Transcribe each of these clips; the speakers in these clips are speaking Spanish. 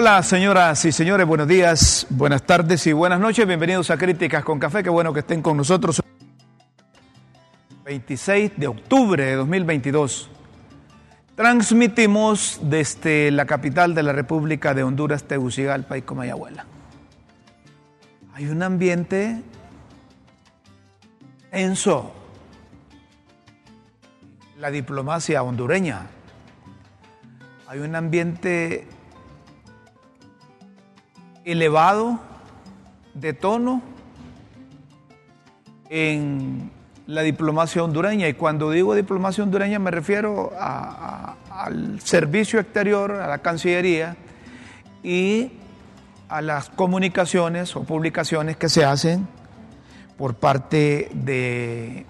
Hola señoras y señores, buenos días, buenas tardes y buenas noches. Bienvenidos a Críticas con Café. Qué bueno que estén con nosotros. 26 de octubre de 2022. Transmitimos desde la capital de la República de Honduras, Tegucigalpa y Comayagüela. Hay un ambiente tenso. La diplomacia hondureña. Hay un ambiente elevado de tono en la diplomacia hondureña. Y cuando digo diplomacia hondureña me refiero al servicio exterior, a la Cancillería y a las comunicaciones o publicaciones que se hacen por parte de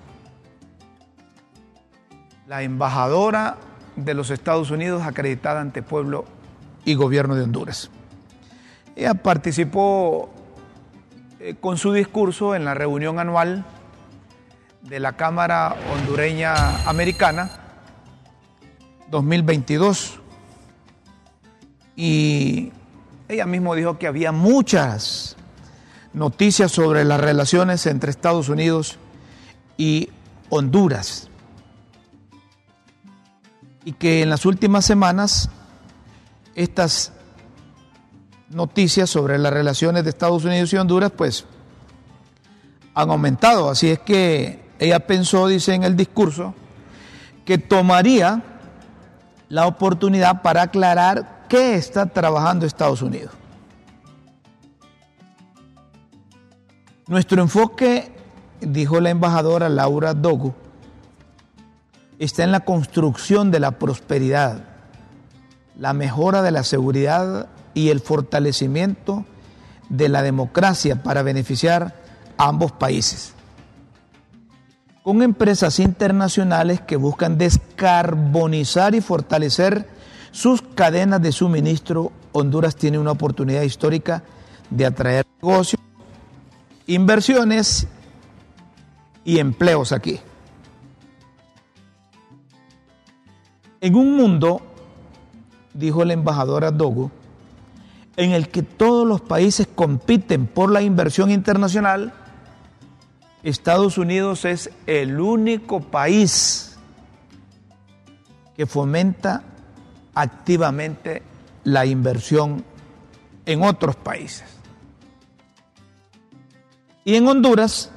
la embajadora de los Estados Unidos acreditada ante pueblo y gobierno de Honduras. Ella participó eh, con su discurso en la reunión anual de la Cámara Hondureña Americana 2022 y ella misma dijo que había muchas noticias sobre las relaciones entre Estados Unidos y Honduras. Y que en las últimas semanas estas noticias sobre las relaciones de Estados Unidos y Honduras, pues han aumentado. Así es que ella pensó, dice en el discurso, que tomaría la oportunidad para aclarar qué está trabajando Estados Unidos. Nuestro enfoque, dijo la embajadora Laura Dogu, está en la construcción de la prosperidad, la mejora de la seguridad y el fortalecimiento de la democracia para beneficiar a ambos países. Con empresas internacionales que buscan descarbonizar y fortalecer sus cadenas de suministro, Honduras tiene una oportunidad histórica de atraer negocios, inversiones y empleos aquí. En un mundo, dijo la embajadora Dogo, en el que todos los países compiten por la inversión internacional, Estados Unidos es el único país que fomenta activamente la inversión en otros países. Y en Honduras,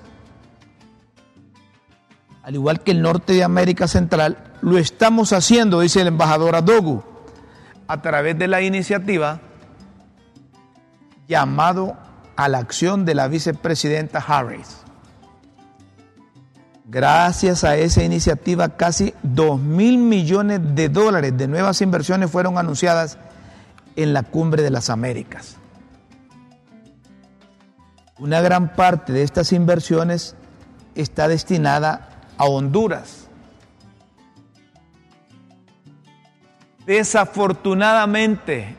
al igual que el norte de América Central, lo estamos haciendo, dice el embajador Adogu, a través de la iniciativa llamado a la acción de la vicepresidenta Harris. Gracias a esa iniciativa, casi 2 mil millones de dólares de nuevas inversiones fueron anunciadas en la Cumbre de las Américas. Una gran parte de estas inversiones está destinada a Honduras. Desafortunadamente,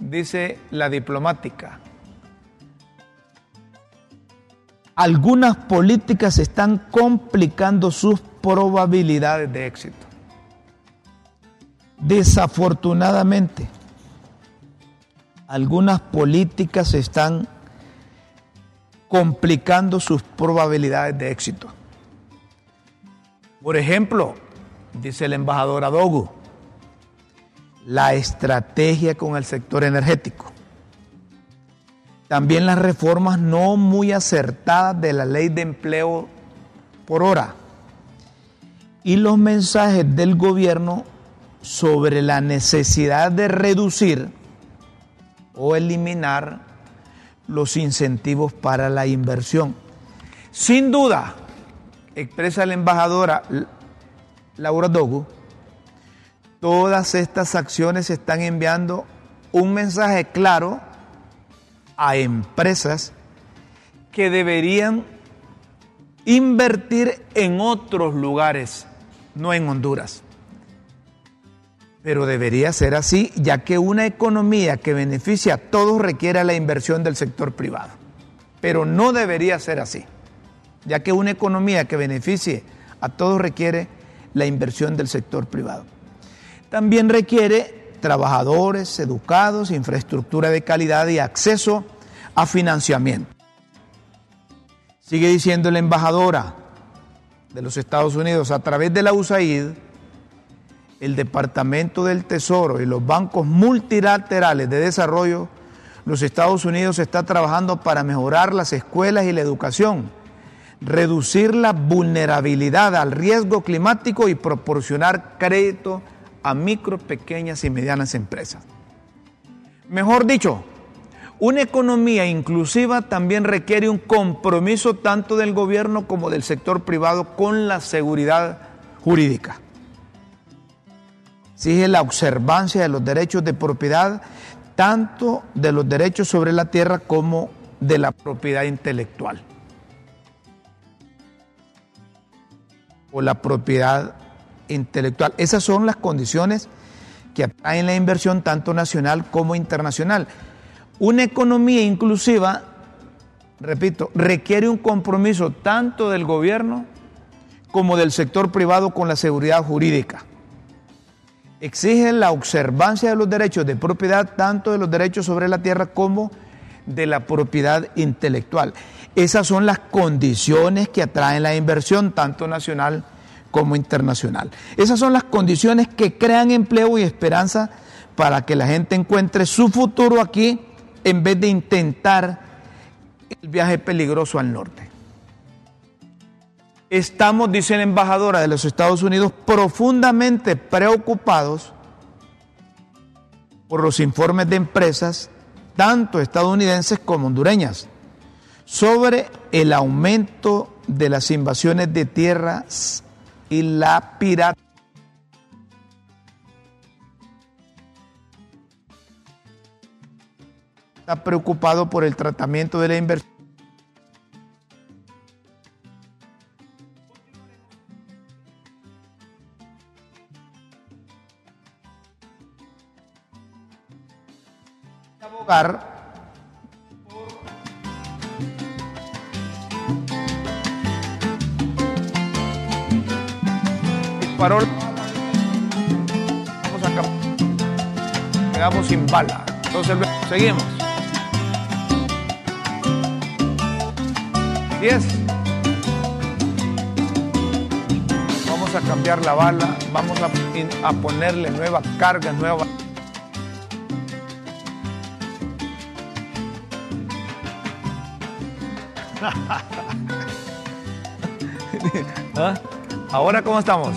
dice la diplomática, algunas políticas están complicando sus probabilidades de éxito. Desafortunadamente, algunas políticas están complicando sus probabilidades de éxito. Por ejemplo, dice el embajador Adogo, la estrategia con el sector energético. También las reformas no muy acertadas de la ley de empleo por hora. Y los mensajes del gobierno sobre la necesidad de reducir o eliminar los incentivos para la inversión. Sin duda, expresa la embajadora Laura Dogu, todas estas acciones están enviando un mensaje claro a empresas que deberían invertir en otros lugares, no en Honduras. Pero debería ser así, ya que una economía que beneficia a todos requiere la inversión del sector privado. Pero no debería ser así, ya que una economía que beneficie a todos requiere la inversión del sector privado. También requiere trabajadores educados, infraestructura de calidad y acceso a financiamiento. Sigue diciendo la embajadora de los Estados Unidos, a través de la USAID, el Departamento del Tesoro y los bancos multilaterales de desarrollo, los Estados Unidos está trabajando para mejorar las escuelas y la educación, reducir la vulnerabilidad al riesgo climático y proporcionar crédito a micro, pequeñas y medianas empresas. Mejor dicho, una economía inclusiva también requiere un compromiso tanto del gobierno como del sector privado con la seguridad jurídica. Exige la observancia de los derechos de propiedad, tanto de los derechos sobre la tierra como de la propiedad intelectual. O la propiedad intelectual. Esas son las condiciones que atraen la inversión tanto nacional como internacional. Una economía inclusiva, repito, requiere un compromiso tanto del gobierno como del sector privado con la seguridad jurídica. Exige la observancia de los derechos de propiedad, tanto de los derechos sobre la tierra como de la propiedad intelectual. Esas son las condiciones que atraen la inversión, tanto nacional como internacional. Esas son las condiciones que crean empleo y esperanza para que la gente encuentre su futuro aquí en vez de intentar el viaje peligroso al norte. Estamos, dice la embajadora de los Estados Unidos, profundamente preocupados por los informes de empresas, tanto estadounidenses como hondureñas, sobre el aumento de las invasiones de tierras y la pirata está preocupado por el tratamiento de la inversión. abogar disparó vamos a quedamos sin bala entonces seguimos 10. Vamos a cambiar la bala, vamos a, ponerle nuevas cargas, nuevas... ¿Ah? Ahora, ¿cómo estamos?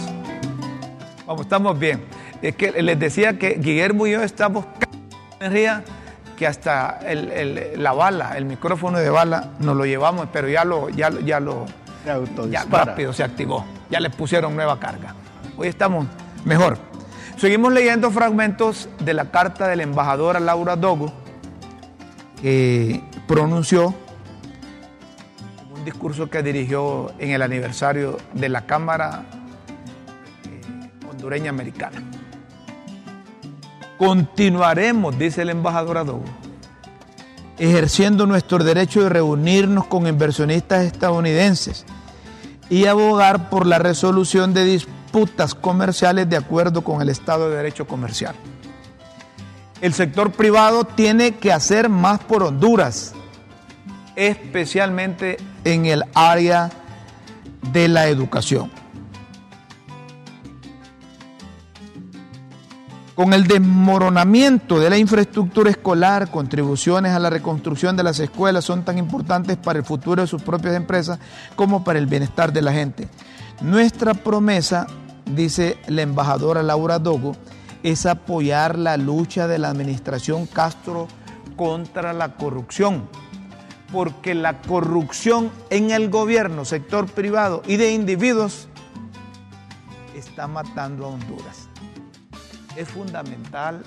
Vamos, estamos bien. Es que les decía que Guillermo y yo estamos energía que hasta la bala, el micrófono de bala, nos lo llevamos, pero ya lo, ya, ya lo, ya rápido se activó, ya le pusieron nueva carga. Hoy estamos mejor. Seguimos leyendo fragmentos de la carta de la embajadora Laura Dogo, que pronunció un discurso que dirigió en el aniversario de la Cámara Hondureña Americana. Continuaremos, dice el embajador Adobo, ejerciendo nuestro derecho de reunirnos con inversionistas estadounidenses y abogar por la resolución de disputas comerciales de acuerdo con el Estado de Derecho Comercial. El sector privado tiene que hacer más por Honduras, especialmente en el área de la educación. Con el desmoronamiento de la infraestructura escolar, contribuciones a la reconstrucción de las escuelas son tan importantes para el futuro de sus propias empresas como para el bienestar de la gente. Nuestra promesa, dice la embajadora Laura Dogo, es apoyar la lucha de la administración Castro contra la corrupción, porque la corrupción en el gobierno, sector privado y de individuos está matando a Honduras es fundamental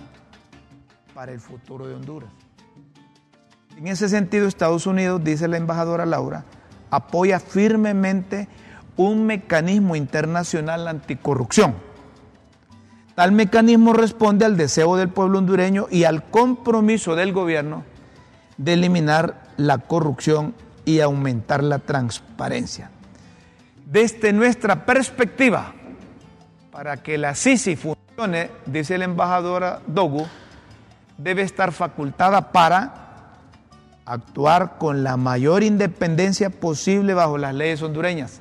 para el futuro de Honduras. En ese sentido, Estados Unidos, dice la embajadora Laura, apoya firmemente un mecanismo internacional anticorrupción. Tal mecanismo responde al deseo del pueblo hondureño y al compromiso del gobierno de eliminar la corrupción y aumentar la transparencia. Desde nuestra perspectiva, para que la funcione, dice la embajadora Dogu, debe estar facultada para actuar con la mayor independencia posible bajo las leyes hondureñas,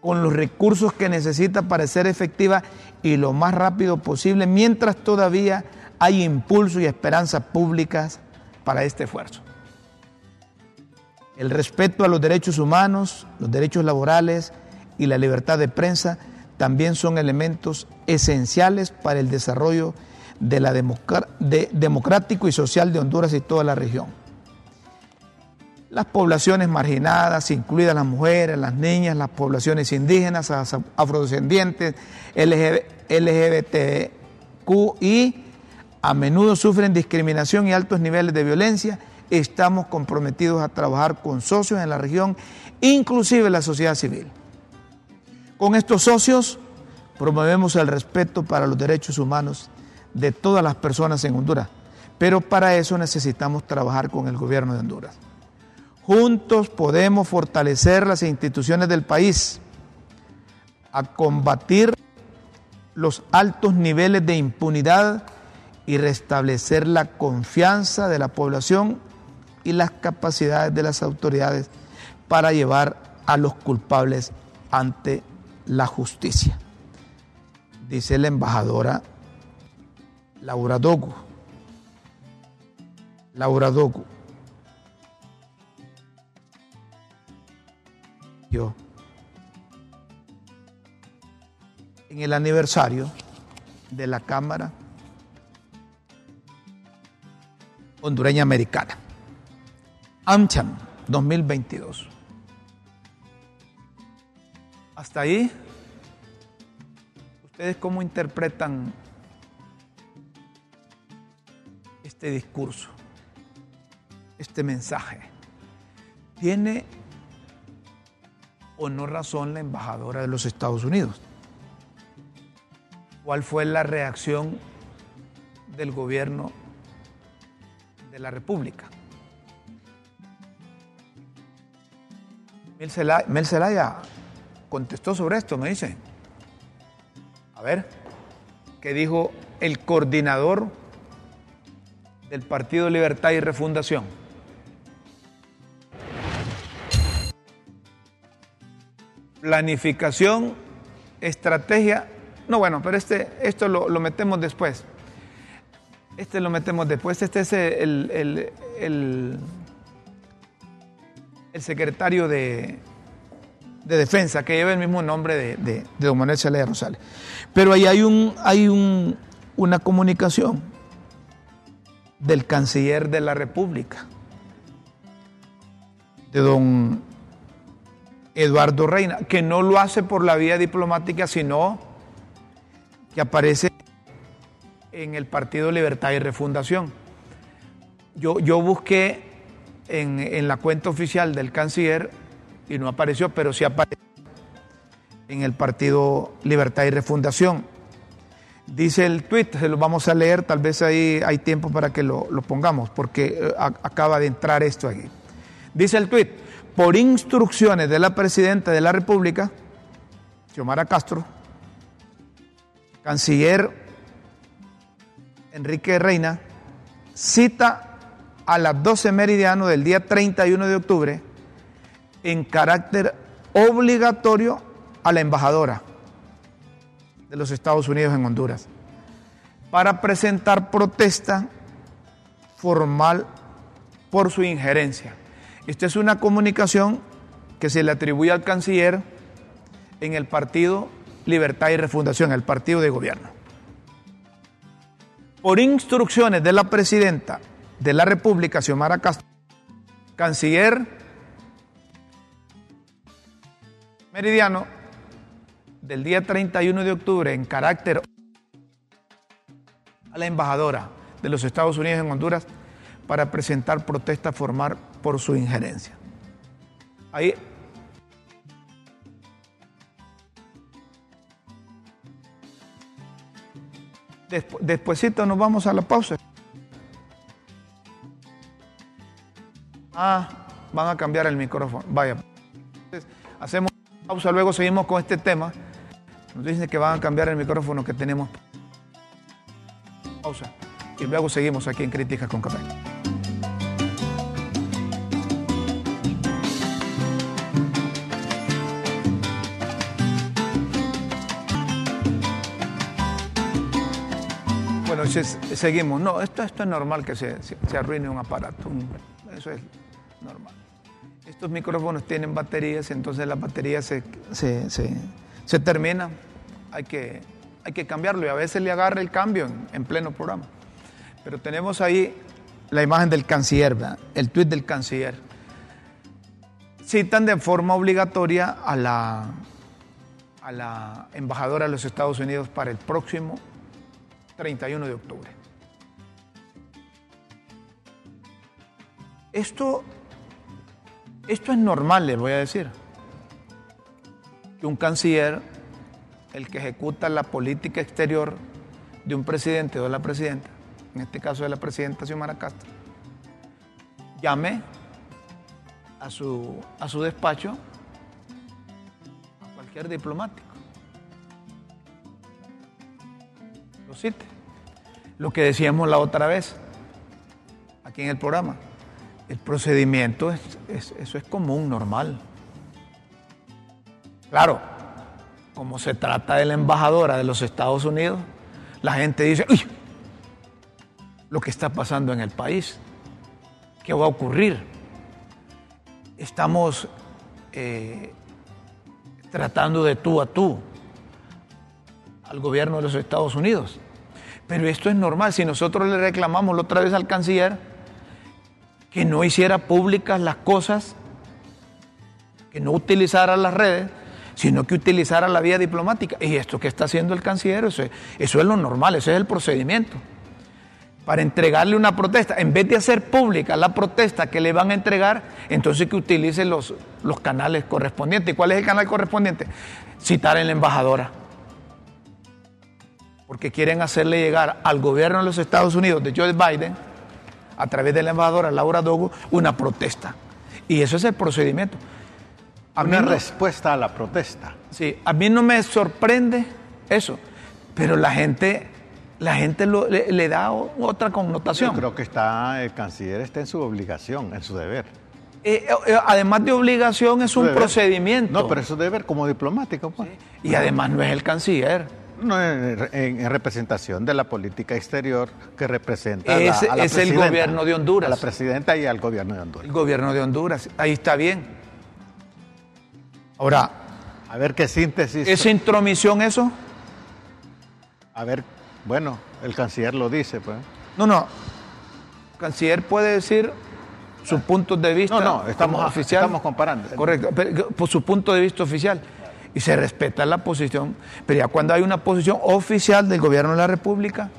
con los recursos que necesita para ser efectiva y lo más rápido posible, mientras todavía hay impulso y esperanza públicas para este esfuerzo. El respeto a los derechos humanos, los derechos laborales y la libertad de prensa también son elementos esenciales para el desarrollo de la democrático y social de Honduras y toda la región. Las poblaciones marginadas, incluidas las mujeres, las niñas, las poblaciones indígenas, afrodescendientes, LGBTQI, a menudo sufren discriminación y altos niveles de violencia. Estamos comprometidos a trabajar con socios en la región, inclusive la sociedad civil. Con estos socios promovemos el respeto para los derechos humanos de todas las personas en Honduras, pero para eso necesitamos trabajar con el gobierno de Honduras. Juntos podemos fortalecer las instituciones del país, a combatir los altos niveles de impunidad y restablecer la confianza de la población y las capacidades de las autoridades para llevar a los culpables ante la justicia. Dice la embajadora Laura Dogu. Laura Dogu. Yo. En el aniversario de la Cámara Hondureña Americana. AmCham 2022. Hasta ahí, ¿ustedes cómo interpretan este discurso, este mensaje? ¿Tiene o no razón la embajadora de los Estados Unidos? ¿Cuál fue la reacción del gobierno de la República? Mel Zelaya contestó sobre esto, me dice. A ver, ¿qué dijo el coordinador del Partido Libertad y Refundación? Planificación, estrategia. No, bueno, pero este, esto lo, metemos después. Este lo metemos después. Este es el, el, el secretario de, de defensa que lleva el mismo nombre de, de, don Manuel Zelaya Rosales. Pero ahí hay, un, hay un, una comunicación del canciller de la República, de don Eduardo Reina, que no lo hace por la vía diplomática, sino que aparece en el Partido Libertad y Refundación. Yo, yo busqué en, en la cuenta oficial del canciller y no apareció, pero sí apareció en el Partido Libertad y Refundación. Dice el tuit, se lo vamos a leer, tal vez ahí hay tiempo para que lo, pongamos, porque eh, acaba de entrar esto aquí. Dice el tuit, por instrucciones de la Presidenta de la República, Xiomara Castro, canciller Enrique Reina, cita a las 12 meridiano del día 31 de octubre en carácter obligatorio a la embajadora de los Estados Unidos en Honduras para presentar protesta formal por su injerencia. Esta es una comunicación que se le atribuye al canciller en el Partido Libertad y Refundación, el partido de gobierno. Por instrucciones de la presidenta de la República, Xiomara Castro, canciller meridiano del día 31 de octubre en carácter a la embajadora de los Estados Unidos en Honduras para presentar protesta formal por su injerencia. Ahí nos vamos a la pausa. Ah, van a cambiar el micrófono. Vaya. hacemos pausa, luego seguimos con este tema Nos dicen que van a cambiar el micrófono que tenemos. Pausa. Y luego seguimos aquí en Críticas con Café. Bueno, seguimos. No, esto, esto es normal que se, se, arruine un aparato. eso es normal. Estos micrófonos tienen baterías, entonces las baterías se, se, se, terminan. Hay que, hay que cambiarlo y a veces le agarra el cambio en, pleno programa. Pero tenemos ahí la imagen del canciller, el tuit del canciller. Citan de forma obligatoria a la, a la embajadora de los Estados Unidos para el próximo 31 de octubre. Esto, esto es normal, les voy a decir. Que un canciller, el que ejecuta la política exterior de un presidente o de la presidenta, en este caso de la presidenta Xiomara Castro, llame a su, a su despacho a cualquier diplomático Lo que decíamos la otra vez, aquí en el programa, el procedimiento, es, eso es común, normal. Claro, como se trata de la embajadora de los Estados Unidos, la gente dice, uy, lo que está pasando en el país, ¿qué va a ocurrir? Estamos eh, tratando de tú a tú al gobierno de los Estados Unidos. Pero esto es normal. Si nosotros le reclamamos la otra vez al canciller que no hiciera públicas las cosas, que no utilizara las redes, sino que utilizara la vía diplomática. Y esto que está haciendo el canciller, eso es, lo normal, ese es el procedimiento. Para entregarle una protesta, en vez de hacer pública la protesta que le van a entregar, entonces que utilice los, los canales correspondientes. ¿Y cuál es el canal correspondiente? Citar en la embajadora porque quieren hacerle llegar al gobierno de los Estados Unidos de Joe Biden, a través de la embajadora Laura Dogo, una protesta. Y eso es el procedimiento. A una respuesta a la protesta. Sí, a mí no me sorprende eso, pero la gente, la gente le, da otra connotación. Yo creo que está, el canciller está en su obligación, en su deber. Eh, eh, además de obligación, es un procedimiento. No, pero eso deber como diplomático. Pues. Y además no es el canciller. En, representación de la política exterior que representa es, a la, es el gobierno de Honduras. A la presidenta y al gobierno de Honduras. El gobierno de Honduras, ahí está bien. Ahora. A ver qué síntesis. ¿Es intromisión eso? A ver, bueno, el canciller lo dice, pues. No, no. El canciller puede decir sus puntos de vista. No, no, estamos, estamos comparando. Correcto, por su punto de vista oficial y se respeta la posición, pero ya cuando hay una posición oficial del gobierno de la República,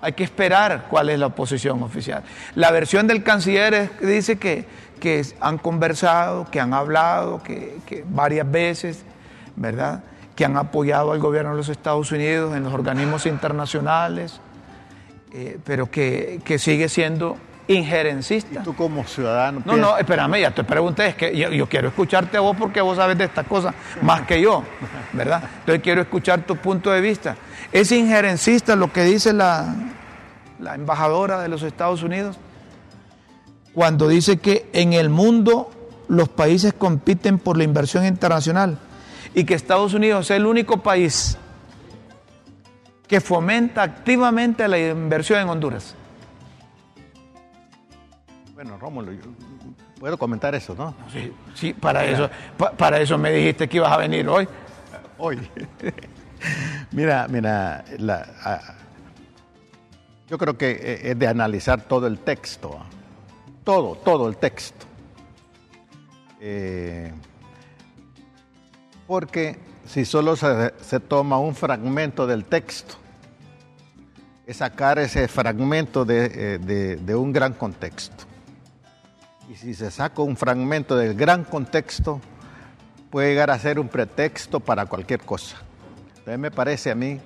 hay que esperar cuál es la posición oficial. La versión del canciller dice que, que, han conversado, que han hablado, que, varias veces, ¿verdad? Que han apoyado al gobierno de los Estados Unidos en los organismos internacionales, eh, pero que, que sigue siendo injerencista. ¿Y tú como ciudadano? No, no, espérame, ya te pregunté, es que yo, quiero escucharte a vos porque vos sabes de estas cosas más que yo, ¿verdad? Entonces quiero escuchar tu punto de vista. ¿Es injerencista lo que dice la, la embajadora de los Estados Unidos cuando dice que en el mundo los países compiten por la inversión internacional y que Estados Unidos es el único país que fomenta activamente la inversión en Honduras? Bueno, Rómulo, puedo comentar eso, ¿no? Sí, sí para, eso, para eso me dijiste que ibas a venir hoy. Hoy. mira, mira, yo creo que e, es de analizar todo el texto, ¿ah? todo, todo el texto. Eh, porque si solo se, se toma un fragmento del texto, es sacar ese fragmento de, eh, de un gran contexto. Y si se saca un fragmento del gran contexto, puede llegar a ser un pretexto para cualquier cosa. Entonces me parece a mí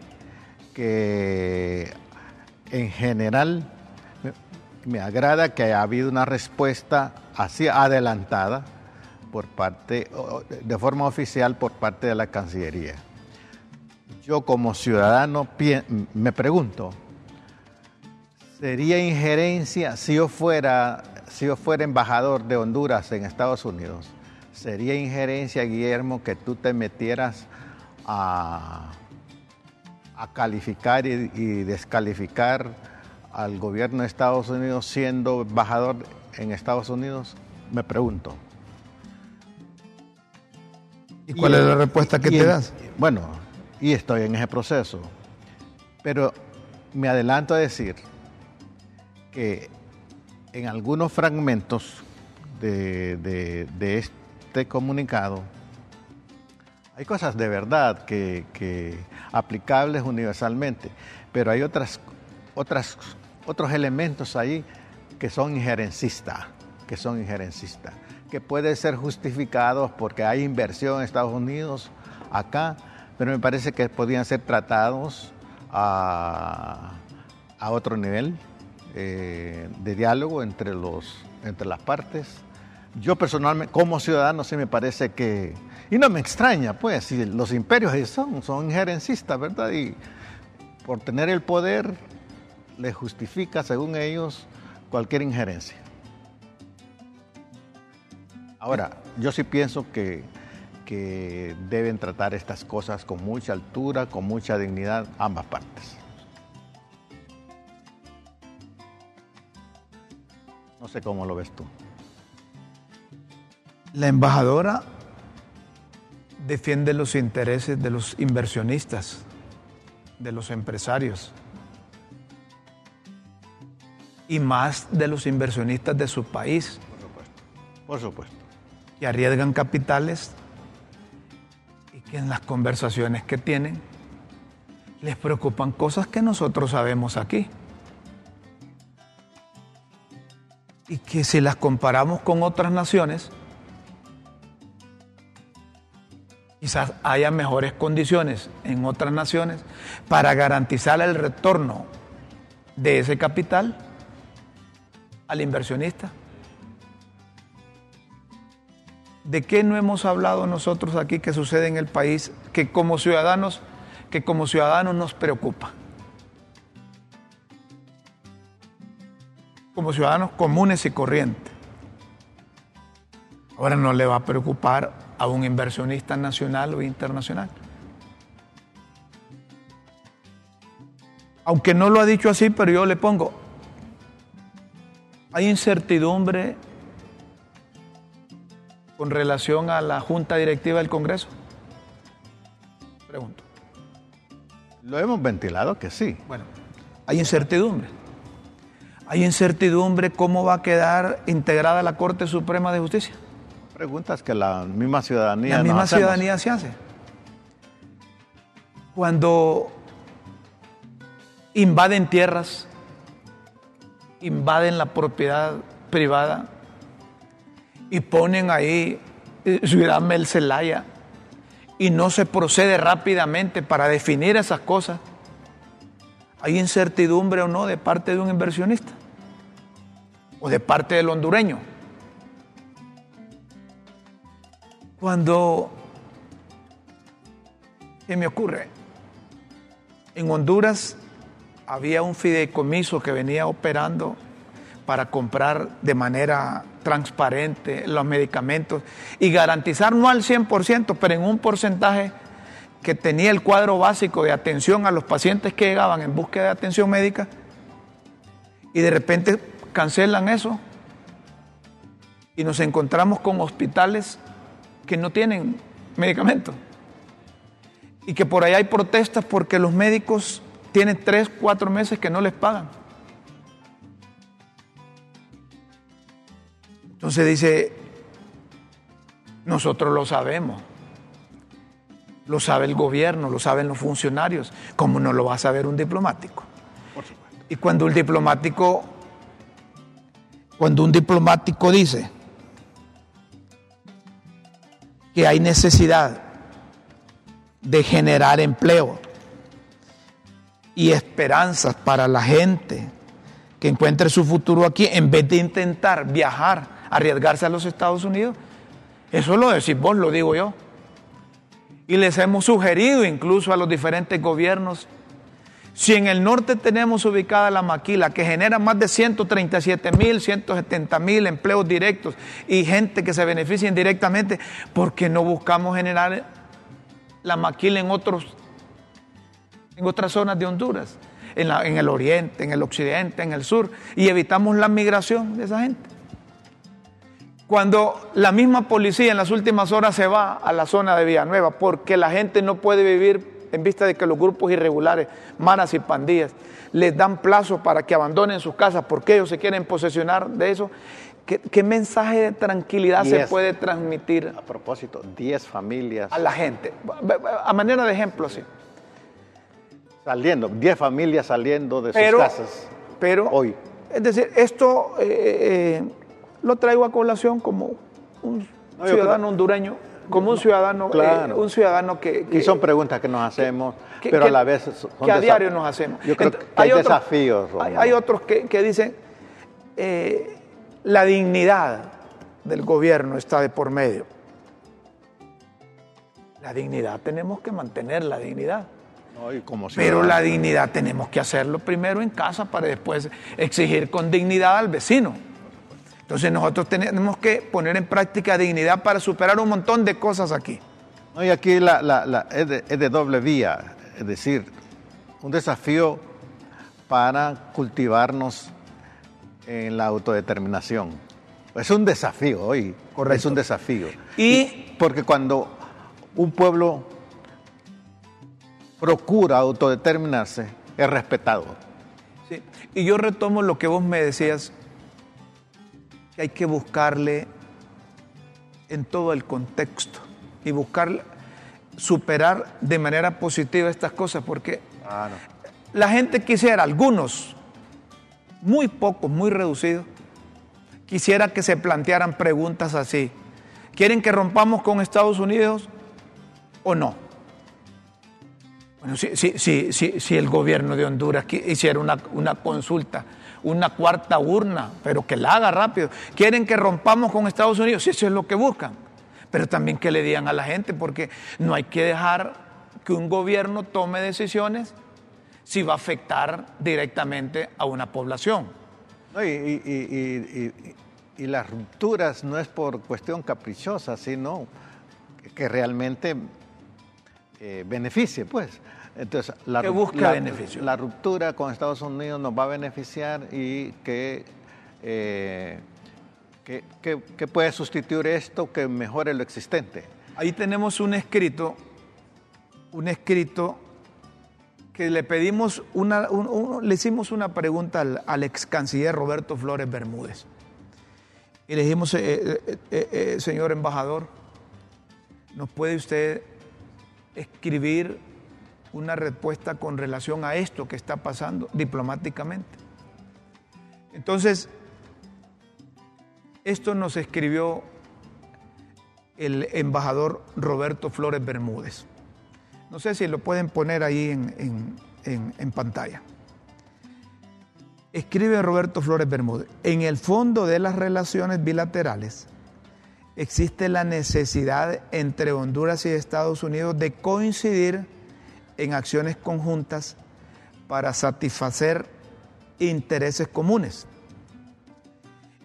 que en general me, agrada que haya habido una respuesta así adelantada por parte, de forma oficial por parte de la Cancillería. yo como ciudadano me pregunto, ¿sería injerencia si yo fuera, si yo fuera embajador de Honduras en Estados Unidos? ¿Sería injerencia, Guillermo, que tú te metieras a, a calificar y, y descalificar al gobierno de Estados Unidos siendo embajador en Estados Unidos? Me pregunto. ¿Y cuál es la respuesta que te das? Bueno, y estoy en ese proceso. Pero me adelanto a decir que en algunos fragmentos de, este comunicado hay cosas de verdad que, aplicables universalmente, pero hay otras, otras, otros elementos ahí que son injerencistas, que son injerencistas, que pueden ser justificados porque hay inversión en Estados Unidos, acá, pero me parece que podían ser tratados a, otro nivel eh, de diálogo entre, los, entre las partes. Yo personalmente, como ciudadano, sí me parece que, y no me extraña, pues, si los imperios son, son injerencistas, ¿verdad? Y por tener el poder, le justifica, según ellos, cualquier injerencia. Ahora, yo sí pienso que que deben tratar estas cosas con mucha altura, con mucha dignidad, ambas partes. No sé cómo lo ves tú. La embajadora defiende los intereses de los inversionistas, de los empresarios y más de los inversionistas de su país. Por supuesto. Por supuesto. Que arriesgan capitales que en las conversaciones que tienen les preocupan cosas que nosotros sabemos aquí. Y que si las comparamos con otras naciones, quizás haya mejores condiciones en otras naciones para garantizar el retorno de ese capital al inversionista. ¿De qué no hemos hablado nosotros aquí que sucede en el país que como ciudadanos, que como ciudadanos nos preocupa? Como ciudadanos comunes y corrientes. Ahora no le va a preocupar a un inversionista nacional o internacional. Aunque no lo ha dicho así, pero yo le pongo, hay incertidumbre con relación a la Junta Directiva del Congreso? Pregunto. Lo hemos ventilado que sí. Bueno, hay incertidumbre. Hay incertidumbre cómo va a quedar integrada la Corte Suprema de Justicia. Preguntas que la misma ciudadanía. La misma ciudadanía se hace. Cuando invaden tierras, invaden la propiedad privada, y ponen ahí eh, Ciudad Mel Celaya y no se procede rápidamente para definir esas cosas, ¿hay incertidumbre o no de parte de un inversionista? ¿O de parte del hondureño? Cuando, ¿qué me ocurre? En Honduras había un fideicomiso que venía operando para comprar de manera transparente los medicamentos y garantizar no al 100%, pero en un porcentaje que tenía el cuadro básico de atención a los pacientes que llegaban en búsqueda de atención médica y de repente cancelan eso y nos encontramos con hospitales que no tienen medicamentos y que por ahí hay protestas porque los médicos tienen tres, cuatro meses que no les pagan. Entonces dice, nosotros lo sabemos, lo sabe el gobierno, lo saben los funcionarios, ¿cómo no lo va a saber un diplomático? Y cuando un diplomático, cuando un diplomático dice que hay necesidad de generar empleo y esperanzas para la gente que encuentre su futuro aquí, en vez de intentar viajar arriesgarse a los Estados Unidos. Eso lo decís vos, lo digo yo. Y les hemos sugerido incluso a los diferentes gobiernos, si en el norte tenemos ubicada la maquila, que genera más de 137 mil, 170 mil empleos directos y gente que se beneficia indirectamente, ¿por qué no buscamos generar la maquila en, otros, en otras zonas de Honduras? En, en el oriente, en el occidente, en el sur, y evitamos la migración de esa gente cuando la misma policía en las últimas horas se va a la zona de Villanueva, porque la gente no puede vivir en vista de que los grupos irregulares, maras y pandillas, les dan plazo para que abandonen sus casas porque ellos se quieren posesionar de eso. ¿Qué, mensaje de tranquilidad se puede transmitir? A propósito, 10 familias. A la gente. A manera de ejemplo, sí. Saliendo, 10 familias saliendo de sus casas. Pero, hoy. Es decir, esto. Eh, eh, lo traigo a colación como un ciudadano hondureño, como un ciudadano, eh, un ciudadano que, Y son preguntas que nos hacemos, pero a la vez que a diario nos hacemos. Yo creo que hay, desafíos. Hay, otros que, dicen eh, la dignidad del gobierno está de por medio. La dignidad tenemos que mantener la dignidad. Pero la dignidad tenemos que hacerlo primero en casa para después exigir con dignidad al vecino. Entonces nosotros tenemos que poner en práctica dignidad para superar un montón de cosas aquí. y aquí es, de, doble vía, es decir, un desafío para cultivarnos en la autodeterminación. Es un desafío hoy, es un desafío. Y porque cuando un pueblo procura autodeterminarse, es respetado. Sí. Y yo retomo lo que vos me decías hay que buscarle en todo el contexto y buscar superar de manera positiva estas cosas, porque la gente quisiera, algunos, muy pocos, muy reducidos, quisiera que se plantearan preguntas así. ¿Quieren que rompamos con Estados Unidos o no? Bueno, si, si, si, si el gobierno de Honduras hiciera una, una consulta una cuarta urna, pero que la haga rápido. Quieren que rompamos con Estados Unidos, si eso es lo que buscan. Pero también que le digan a la gente, porque no hay que dejar que un gobierno tome decisiones si va a afectar directamente a una población. y, las rupturas no es por cuestión caprichosa, sino que realmente eh, beneficie, pues. Entonces, la, busca la, ruptura con Estados Unidos nos va a beneficiar y que, eh, que, puede sustituir esto que mejore lo existente. Ahí tenemos un escrito, un escrito que le pedimos una, le hicimos una pregunta al, ex canciller Roberto Flores Bermúdez. Y le dijimos, eh, eh, señor embajador, ¿nos puede usted escribir una respuesta con relación a esto que está pasando diplomáticamente. Entonces, esto nos escribió el embajador Roberto Flores Bermúdez. No sé si lo pueden poner ahí en, en pantalla. Escribe Roberto Flores Bermúdez, en el fondo de las relaciones bilaterales existe la necesidad entre Honduras y Estados Unidos de coincidir en acciones conjuntas para satisfacer intereses comunes.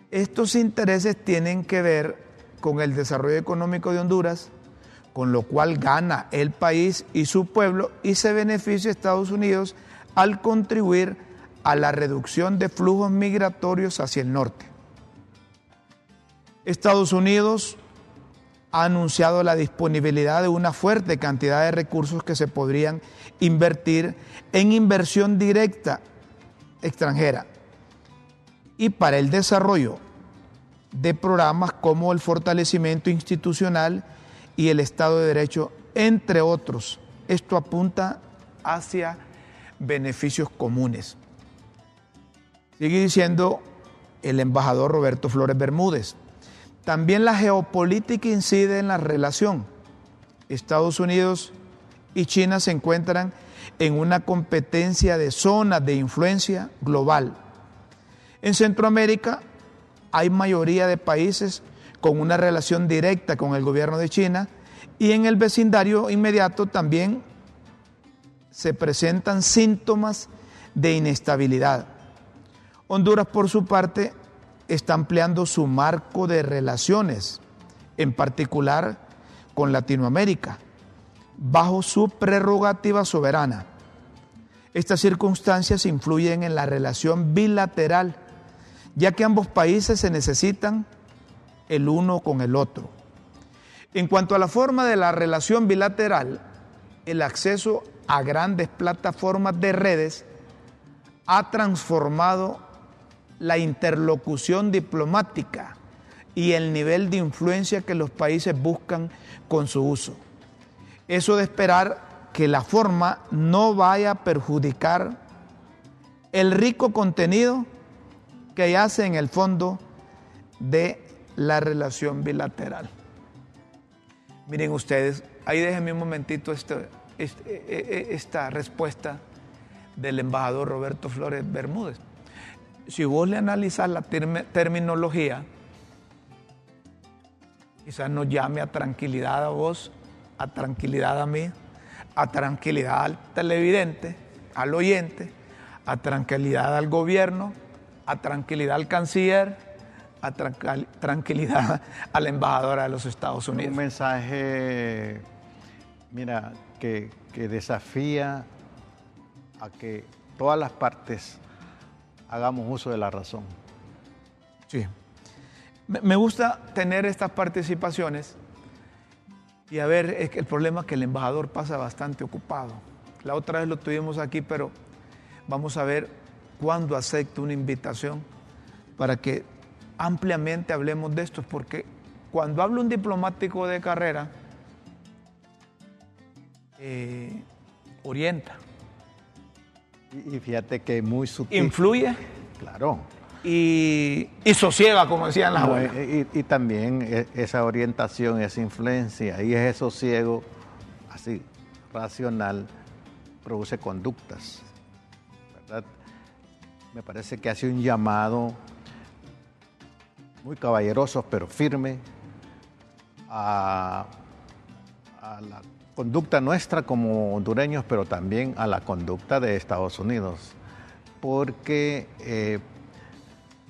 Estos intereses tienen que ver con el desarrollo económico de Honduras, con lo cual gana el país y su pueblo y se beneficia Estados Unidos al contribuir a la reducción de flujos migratorios hacia el norte. Estados Unidos ha anunciado la disponibilidad de una fuerte cantidad de recursos que se podrían invertir en inversión directa extranjera y para el desarrollo de programas como el fortalecimiento institucional y el Estado de Derecho, entre otros. Esto apunta hacia beneficios comunes. Sigue diciendo el embajador Roberto Flores Bermúdez. También la geopolítica incide en la relación. Estados Unidos y China se encuentran en una competencia de zonas de influencia global. En Centroamérica hay mayoría de países con una relación directa con el gobierno de China Y en el vecindario inmediato también se presentan síntomas de inestabilidad. Honduras, por su parte, está ampliando su marco de relaciones, en particular con Latinoamérica, bajo su prerrogativa soberana. Estas circunstancias influyen en la relación bilateral, ya que ambos países se necesitan el uno con el otro. En cuanto a la forma de la relación bilateral, el acceso a grandes plataformas de redes ha transformado la interlocución diplomática y el nivel de influencia que los países buscan con su uso. Eso de esperar que la forma no vaya a perjudicar el rico contenido que yace en el fondo de la relación bilateral. Miren ustedes, ahí déjenme un momentito este, este, e, e, e, esta respuesta del embajador Roberto Flores Bermúdez. Si vos le analizas la terminología, quizás nos llame a tranquilidad a vos, a tranquilidad a mí, a tranquilidad al televidente, al oyente, a tranquilidad al gobierno, a tranquilidad al canciller, a tranquilidad a la embajadora de los Estados Unidos. Un mensaje, mira, que, que desafía a que todas las partes hagamos uso de la razón. Sí. Me gusta tener estas participaciones y a ver, que el problema es que el embajador pasa bastante ocupado. La otra vez lo tuvimos aquí, pero vamos a ver cuándo acepto una invitación para que ampliamente hablemos de esto, porque cuando habla un diplomático de carrera, eh, orienta. Y, fíjate que muy sutil. Influye. Claro. Y, y sosiega, como decían las abuelas. Y, también e, esa orientación, esa influencia y ese sosiego así racional produce conductas. ¿verdad? Me parece que hace un llamado muy caballeroso, pero firme, a, a la conducta nuestra como hondureños, pero también a la conducta de Estados Unidos, porque eh,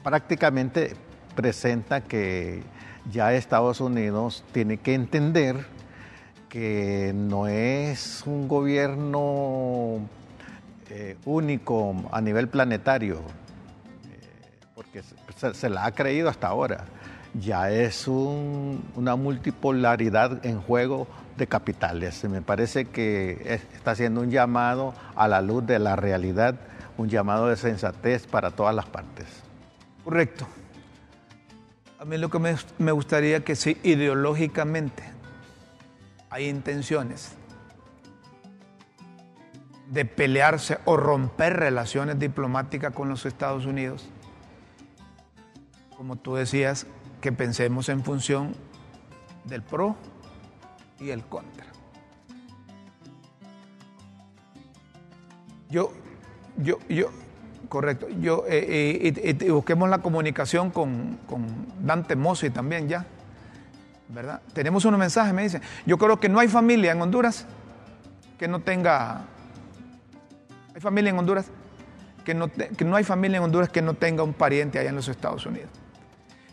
prácticamente presenta que ya Estados Unidos tiene que entender que no es un gobierno eh, único a nivel planetario, eh, porque se, la ha creído hasta ahora. Ya es una multipolaridad en juego de capitales. Me parece que está haciendo un llamado a la luz de la realidad, un llamado de sensatez para todas las partes. Correcto. A mí lo que me, gustaría que si ideológicamente hay intenciones de pelearse o romper relaciones diplomáticas con los Estados Unidos, como tú decías, que pensemos en función del pro y el contra. Yo, yo, yo, correcto, yo, eh, eh, busquemos la comunicación con, Dante Mossi también ya, ¿verdad? Tenemos unos mensajes, me dicen, yo creo que no hay familia en Honduras que no tenga, hay familia en Honduras que no, que no hay familia en Honduras que no tenga un pariente allá en los Estados Unidos.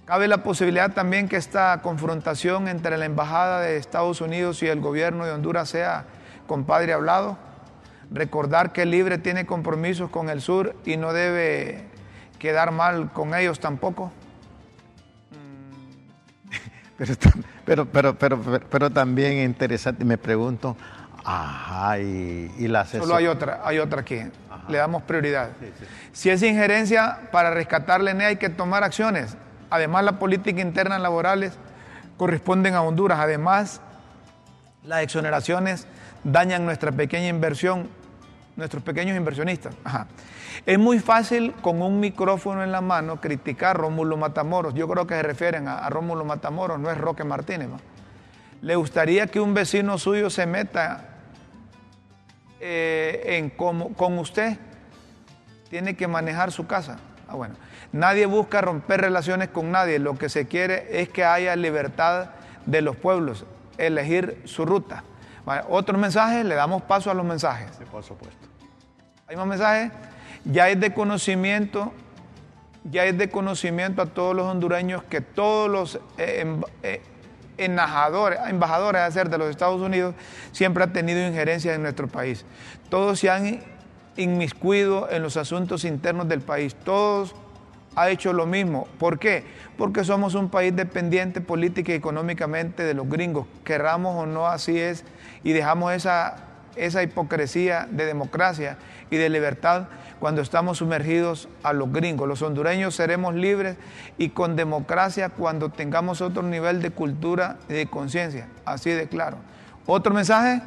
Cabe la posibilidad también que esta confrontación entre la Embajada de Estados Unidos y el gobierno de Honduras sea compadre hablado. Recordar que el Libre tiene compromisos con el sur y no debe quedar mal con ellos tampoco. Pero, pero, pero, pero, también interesante, me pregunto, ajá, y, la Solo hay otra, hay otra aquí, le damos prioridad. Si es injerencia para rescatar la hay que tomar acciones. Además, la política interna laborales corresponden a Honduras. Además, las exoneraciones dañan nuestra pequeña inversión, nuestros pequeños inversionistas. Es muy fácil con un micrófono en la mano criticar a Rómulo Matamoros. Yo creo que se refieren a, Rómulo Matamoros, no es Roque Martínez. ¿Le gustaría que un vecino suyo se meta eh, en con usted? Tiene que manejar su casa. Ah, bueno. Nadie busca romper relaciones con nadie. Lo que se quiere es que haya libertad de los pueblos. elegir su ruta. Vale, Otros mensajes, le damos paso a los mensajes. Sí, por supuesto. Hay más mensajes. Ya es de conocimiento, ya es de conocimiento a todos los hondureños que todos los eh, em- eh, embajadores, embajadores a de los Estados Unidos siempre han tenido injerencia en nuestro país. Todos se han inmiscuido en los asuntos internos del país. Todos ha hecho lo mismo. ¿Por qué? Porque somos un país dependiente política y económicamente de los gringos. Querramos o no, así es. Y dejamos esa, esa hipocresía de democracia y de libertad cuando estamos sumergidos a los gringos. Los hondureños seremos libres y con democracia cuando tengamos otro nivel de cultura y de conciencia. Así de claro. ¿Otro mensaje?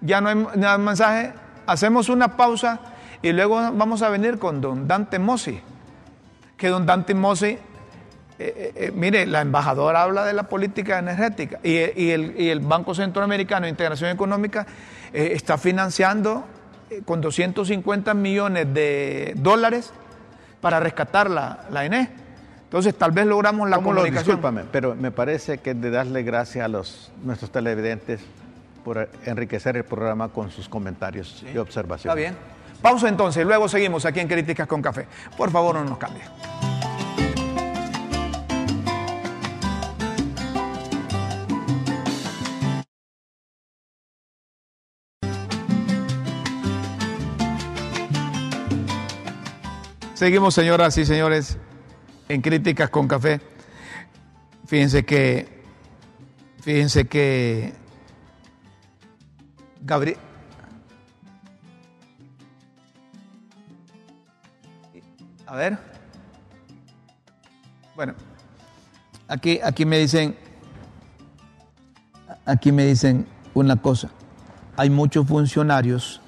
Ya no hay nada mensaje. Hacemos una pausa y luego vamos a venir con don Dante Mossi. Que don Dante Mossi, eh, eh, eh, mire, la embajadora habla de la política energética y, y el, y el Banco Centroamericano de Integración Económica eh, está financiando con 250 millones de dólares para rescatar la, la ENE. Entonces, tal vez logramos la ¿Cómo lo- comunicación. discúlpame, pero me parece que es de darle gracias a los, nuestros televidentes por enriquecer el programa con sus comentarios y observaciones. Está bien. Pausa entonces, luego seguimos aquí en Críticas con Café. Por favor, no nos cambie. Seguimos, señoras y señores, en Críticas con Café. Fíjense que, fíjense que Gabriel, A ver. Bueno, aquí, aquí me dicen, aquí me dicen una cosa. Hay muchos funcionarios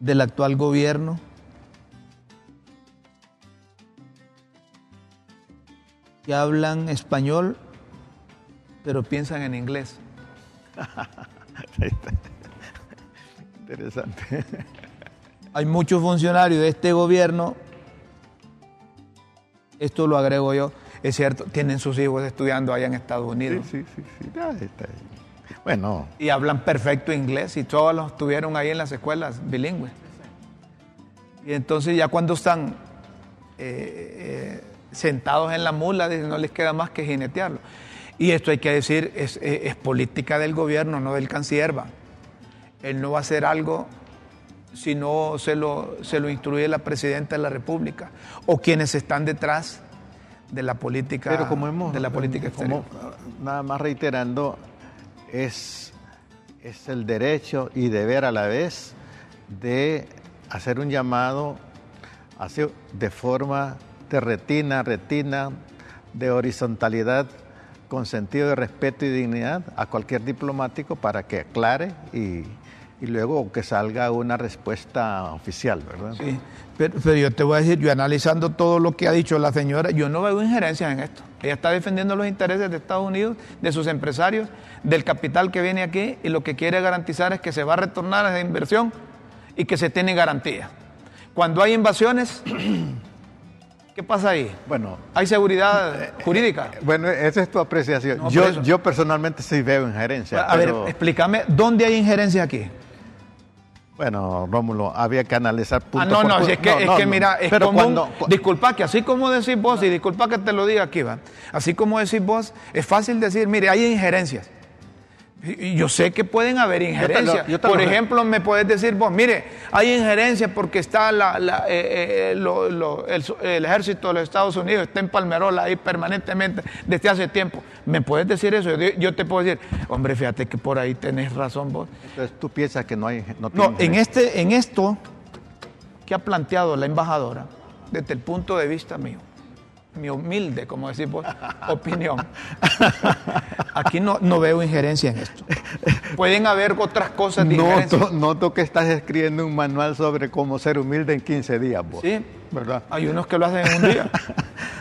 del actual gobierno que hablan español, pero piensan en inglés. Interesante. Hay muchos funcionarios de este gobierno, esto lo agrego yo, es cierto, tienen sus hijos estudiando allá en Estados Sí, Unidos sí, sí. sí. Ah, está ahí. Bueno, y hablan perfecto inglés y todos los estuvieron ahí en las escuelas bilingües. Y entonces ya cuando están eh, eh, sentados en la mula, no les queda más que jinetearlo. Y esto hay que decir, es, es- es política del gobierno, no del canciller. va. Él no va a hacer algo si no se lo, se lo instruye la presidenta de la República o quienes están detrás de la política, pero como hemos. de la política como, nada más reiterando, es, es el derecho y deber a la vez de hacer un llamado así, de forma de retina, retina, de horizontalidad, con sentido de respeto y dignidad a cualquier diplomático para que aclare y, y luego que salga una respuesta oficial, ¿verdad? Sí, pero, pero yo te voy a decir, yo analizando todo lo que ha dicho la señora, yo no veo injerencias en esto. Ella está defendiendo los intereses de Estados Unidos, de sus empresarios, del capital que viene aquí y lo que quiere garantizar es que se va a retornar esa inversión y que se tiene garantía. Cuando hay invasiones, ¿qué pasa ahí? Bueno, ¿Hay seguridad jurídica? Bueno, esa es tu apreciación. No, yo, yo personalmente sí veo injerencia. A ver, explícame, ¿dónde hay injerencias aquí? Bueno, Rómulo, había que analizar punto Ah, no, no, si es que, es no, que no. mira, es pero común, cuando, disculpa que así como decís vos, y disculpa que te lo diga aquí, va, así como decís vos, es fácil decir, mire, hay injerencias. Yo sé que pueden haber injerencias. Por lo- ejemplo, me puedes decir vos, mire, hay injerencias porque está la, la- eh, eh, lo- lo- el, el ejército de los Estados Unidos, está en Palmerola ahí permanentemente desde hace tiempo. ¿Me puedes decir eso? Yo, yo te puedo decir, hombre, fíjate que por ahí tenés razón vos. entonces tú piensas que no hay. No, No, en, injerencia. este, en esto que ha planteado la embajadora, desde el punto de vista mío, mi humilde, como decís vos, opinión, aquí no, no veo injerencia en esto. Pueden haber otras cosas de. Noto, noto que estás escribiendo un manual sobre cómo ser humilde en 15 días, vos. Sí, ¿Verdad? hay unos que lo hacen en un día.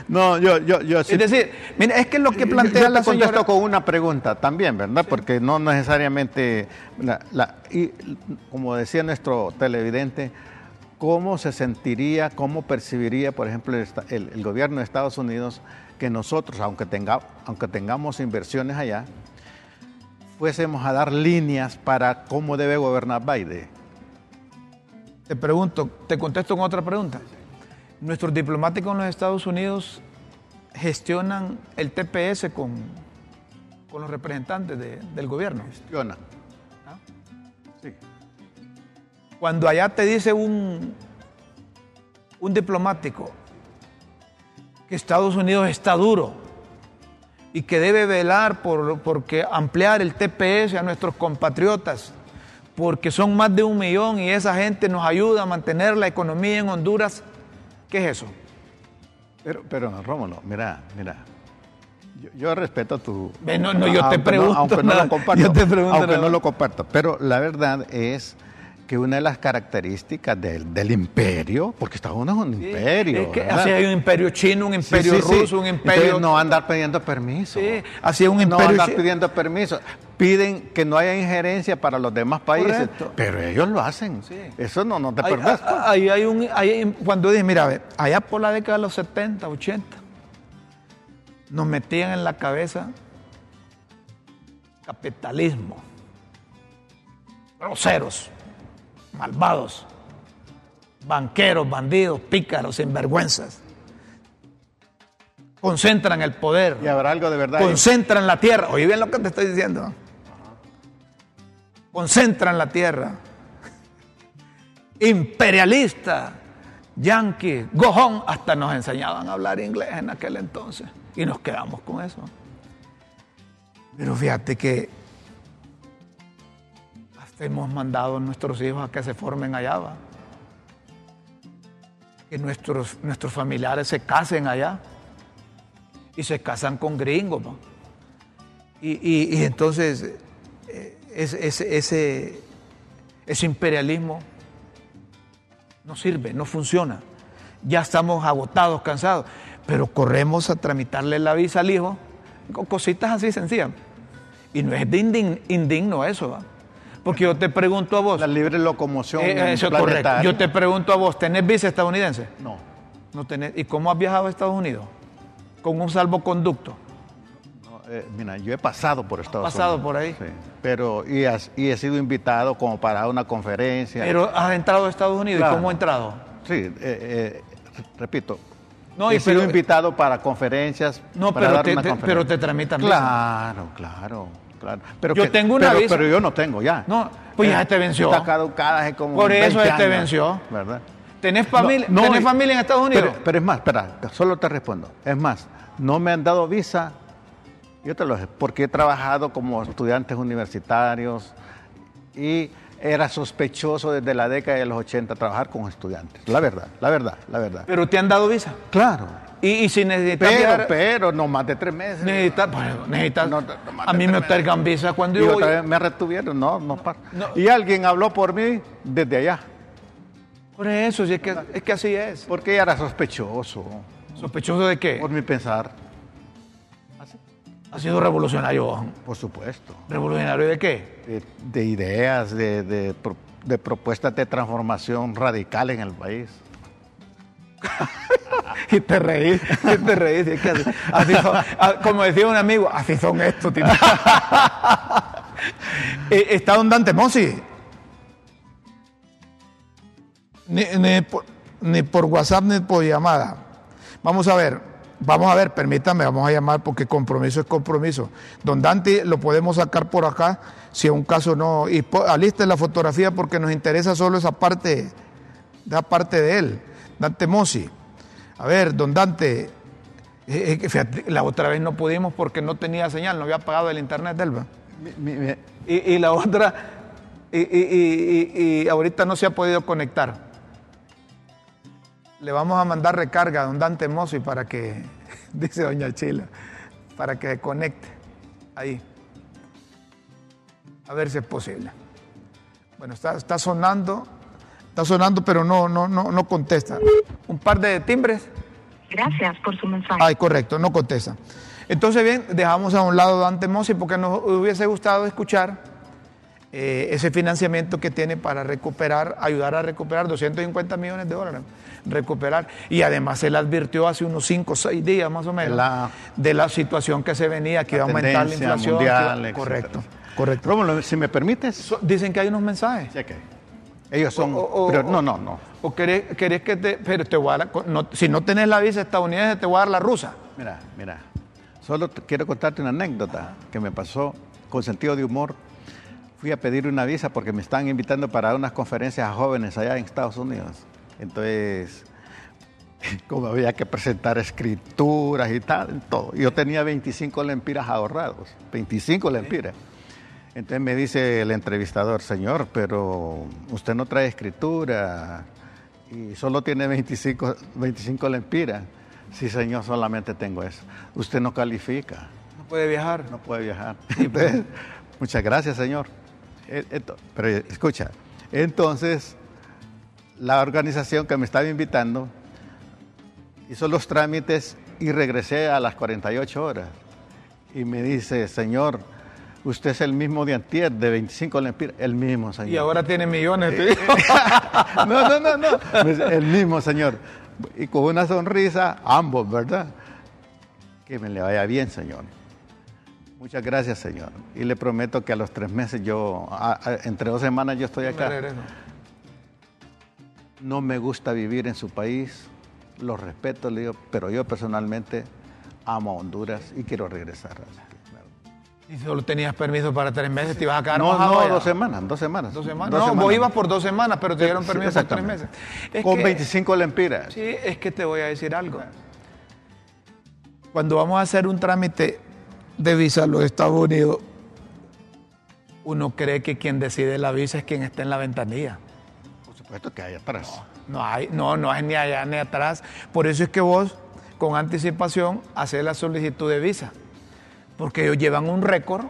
No, yo, yo, yo sí. Es decir, mira, es que lo que plantea yo la te contesto señora... con una pregunta también, ¿verdad? Porque no necesariamente, la- la- y como decía nuestro televidente, cómo se sentiría, cómo percibiría, por ejemplo, el, gobierno de Estados Unidos que nosotros, aunque, tenga, aunque tengamos inversiones allá, fuésemos a dar líneas para cómo debe gobernar Biden. Te pregunto, te contesto con otra pregunta. Nuestros diplomáticos en los Estados Unidos gestionan el TPS con, con los representantes del gobierno. Gestiona. ¿Ah? Sí. Cuando allá te dice un, un diplomático que Estados Unidos está duro y que debe velar por porque ampliar el TPS a nuestros compatriotas, porque son más de un millón y esa gente nos ayuda a mantener la economía en Honduras, ¿qué es eso? Pero, pero Rómulo, mira, mira. Yo, respeto tu. No, no, yo te pregunto. aunque no lo comparto. aunque no lo comparto. Pero la verdad es que una de las características del, imperio, porque Estados Unidos es un imperio. Es que así hay un imperio chino, un imperio ruso, un imperio. no andar pidiendo permiso. Sí, así un imperio. No andar pidiendo permiso. Piden que no haya injerencia para los demás países, pero ellos lo hacen. Eso no, no te perdés. Pues. Ahí hay un. cuando dije, mira, allá por la década de los 70, 80, nos metían en la cabeza capitalismo, groseros malvados, banqueros, bandidos, pícaros, sinvergüenzas. Concentran el poder. Y habrá algo de verdad. Concentran la tierra. Oye bien lo que te estoy diciendo. Concentran la tierra. Imperialista, yanqui, gojón, hasta nos enseñaban a hablar inglés en aquel entonces. Y nos quedamos con eso. Pero fíjate que hemos mandado a nuestros hijos a que se formen allá, que nuestros, nuestros familiares se casen allá y se casan con gringos. Y, entonces eh, ese, ese, ese imperialismo no sirve, no funciona. Ya estamos agotados, cansados, pero corremos a tramitarle la visa al hijo con cositas así sencillas. Y no es de indigno eso. ¿va? Porque yo te pregunto a vos. La libre locomoción. Eh, eso es correcto. Yo te pregunto a vos, ¿tenés visa estadounidense? No. no tenés. ¿Y cómo has viajado a Estados Unidos? ¿Con un salvoconducto? Eh, mira, yo he pasado por Estados Unidos. pasado por ahí? Sí. Pero, y, he sido invitado como para una conferencia. Pero has entrado a Estados Unidos. ¿Y cómo has entrado? Sí, eh, repito, no, he sido invitado para conferencias. No, pero, te, pero te tramitan Claro, claro. Pero yo tengo una pero, Pero yo no tengo ya. No, pues ya eh, te venció. Está caducada hace como Por eso se te venció. ¿Verdad? ¿Tenés familia, ¿tenés familia en Estados Unidos? Pero, es más, espera, solo te respondo. Es más, no me han dado visa, yo te lo porque he trabajado como estudiantes universitarios y era sospechoso desde la década de los 80 trabajar con estudiantes. La verdad, la verdad, la verdad. ¿Pero te han dado visa? Claro. Y, si necesitas pero, pero no más de tres meses. Necesitas, bueno, necesitas a mí me otorgan visa cuando yo voy. me retuvieron, no, no, Y alguien habló por mí desde allá. Por eso, es, que, es que así es. Porque ella era sospechoso. ¿Sospechoso de qué? Por mi pensar. Ha sido revolucionario. Por supuesto. ¿Revolucionario de qué? De, ideas, de, de, de propuestas de transformación radical en el país. y te reís, y te reís. Es que así, ah, como decía un amigo, así son estos, tío. Eh, está don Dante Mossi. Ni, por, WhatsApp ni por llamada. Vamos a ver, vamos a ver, permítame, vamos a llamar porque compromiso es compromiso. Don Dante lo podemos sacar por acá, si en un caso no. Y aliste la fotografía porque nos interesa solo esa parte, esa parte de él. Dante Mossi. A ver, don Dante, eh, eh, la otra vez no pudimos porque no tenía señal, no había pagado el internet del y, la otra, y, ahorita no se ha podido conectar. Le vamos a mandar recarga a don Dante Mossi para que, dice doña Chila, para que conecte ahí. A ver si es posible. Bueno, está, está sonando. Está sonando, pero no, no, no, no contesta. Un par de timbres. Gracias por su mensaje. Ay, correcto, no contesta. Entonces, bien, dejamos a un lado Dante Mossi porque nos hubiese gustado escuchar eh, ese financiamiento que tiene para recuperar, ayudar a recuperar 250 millones de dólares. Recuperar. Y además él advirtió hace unos 5 o 6 días más o menos La- de la situación que se venía, que iba a aumentar la inflación. mundial, que correcto, correcto. Rómulo, si me permites. So- dicen que hay unos mensajes. Cheque. Ellos son. O- o- pero no, no, no. ¿O querés, querés que te.? Pero te voy a dar- no- si no tenés la visa estadounidense, te voy a dar la rusa. Mira, mira. Solo te- quiero contarte una anécdota que me pasó con sentido de humor. Fui a pedir una visa porque me estaban invitando para unas conferencias a jóvenes allá en Estados Unidos. Entonces, como había que presentar escrituras y tal, todo. Yo tenía 25 lempiras ahorrados, 25 lempiras. Entonces me dice el entrevistador, señor, pero usted no trae escritura y solo tiene 25, 25 lempiras. Sí, señor, solamente tengo eso. Usted no califica, No puede viajar. no puede viajar. Entonces, muchas gracias, señor. Eh, Pero eh, escucha, entonces la organización que me estaba invitando hizo los trámites y regresé a las 48 horas. Y me dice, señor, usted es el mismo de antier, de 25 lempiras. El mismo, señor. Y ahora tiene millones. te digo. No, no, no, no. El mismo, señor. Y con una sonrisa, ambos, ¿verdad? Que me le vaya bien, señor. Muchas gracias, señor. Y le prometo que a los tres meses yo, a- a- entre dos semanas yo estoy acá. No me gusta vivir en su país, lo respeto, le digo, pero yo personalmente amo a Honduras y quiero regresar. Y solo tenías permiso para tres meses, te ibas a quedar No, no, allá. dos semanas, dos semanas. Dos semanas. Dos no, semanas. vos ibas por dos semanas, pero te dieron Sí, permiso por tres meses. Es Con que- 25 lempiras. Sí, es que te voy a decir algo. Cuando vamos a hacer un trámite de visa a los Estados Unidos, uno cree que quien decide la visa es quien está en la ventanilla. Por supuesto que hay atrás. No hay, no, no es ni allá ni atrás. Por eso es que vos, con anticipación, haces la solicitud de visa. Porque ellos llevan un récord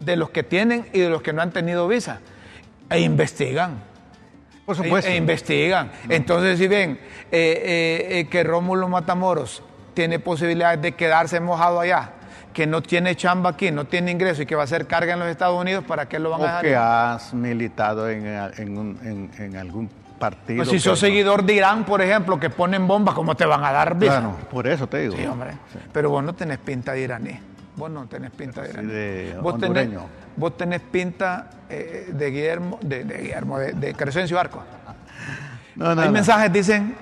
de los que tienen y de los que no han tenido visa. E investigan. Por E, supuesto. e investigan. Entonces, si ven eh, eh, eh, que Rómulo Matamoros tiene posibilidades de quedarse mojado allá, que no tiene chamba aquí, no tiene ingreso y que va a hacer carga en los Estados Unidos, ¿para qué lo van a o dejar? que has militado en, en un- en- en algún partido. Pues si sos seguidor de Irán, por ejemplo, que ponen bombas, ¿cómo te van a dar visa? Claro, por eso te digo. Sí, hombre. Pero vos no tenés pinta de iraní. Vos no tenés pinta de de vos, tenés, vos tenés pinta eh, de Guillermo, de, de Guillermo, de, de Crescencio Arco. No, no, Hay no. mensajes, dicen.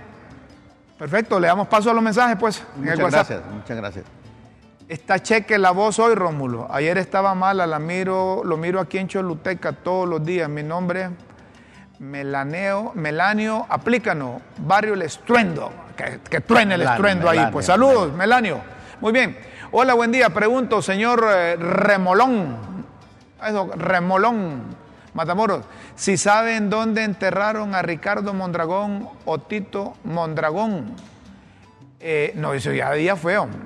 Perfecto, le damos paso a los mensajes, pues, Muchas gracias, muchas gracias. Está cheque la voz hoy, Rómulo. Ayer estaba mala, la miro, lo miro aquí en Choluteca todos los días. Mi nombre es Melaneo, Melanio, aplícanos, barrio El Estruendo. Que, que truene el Melanio, estruendo ahí. Pues saludos, Melanio. Muy bien. Hola, buen día. Pregunto, señor eh, Remolón. Eso, Remolón. Matamoros, si saben dónde enterraron a Ricardo Mondragón o Tito Mondragón. Eh, no, eso ya día fue, hombre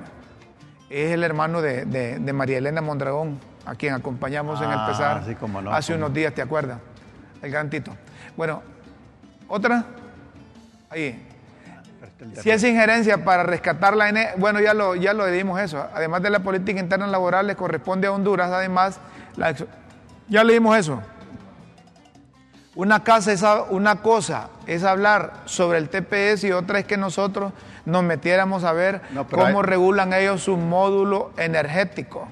es el hermano de, de- de María Elena Mondragón, a quien acompañamos en el Ah, pesar sí, cómo no, hace unos días, ¿te acuerdas? El gran Tito. Bueno, otra, ahí. Si es injerencia para rescatar la N, bueno, ya lo, ya lo dimos eso. Además de la política interna laboral, le corresponde a Honduras, además, la ya le dimos eso. Una, casa es una cosa es hablar sobre el TPS y otra es que nosotros nos metiéramos a ver No, cómo hay- regulan ellos su módulo energético.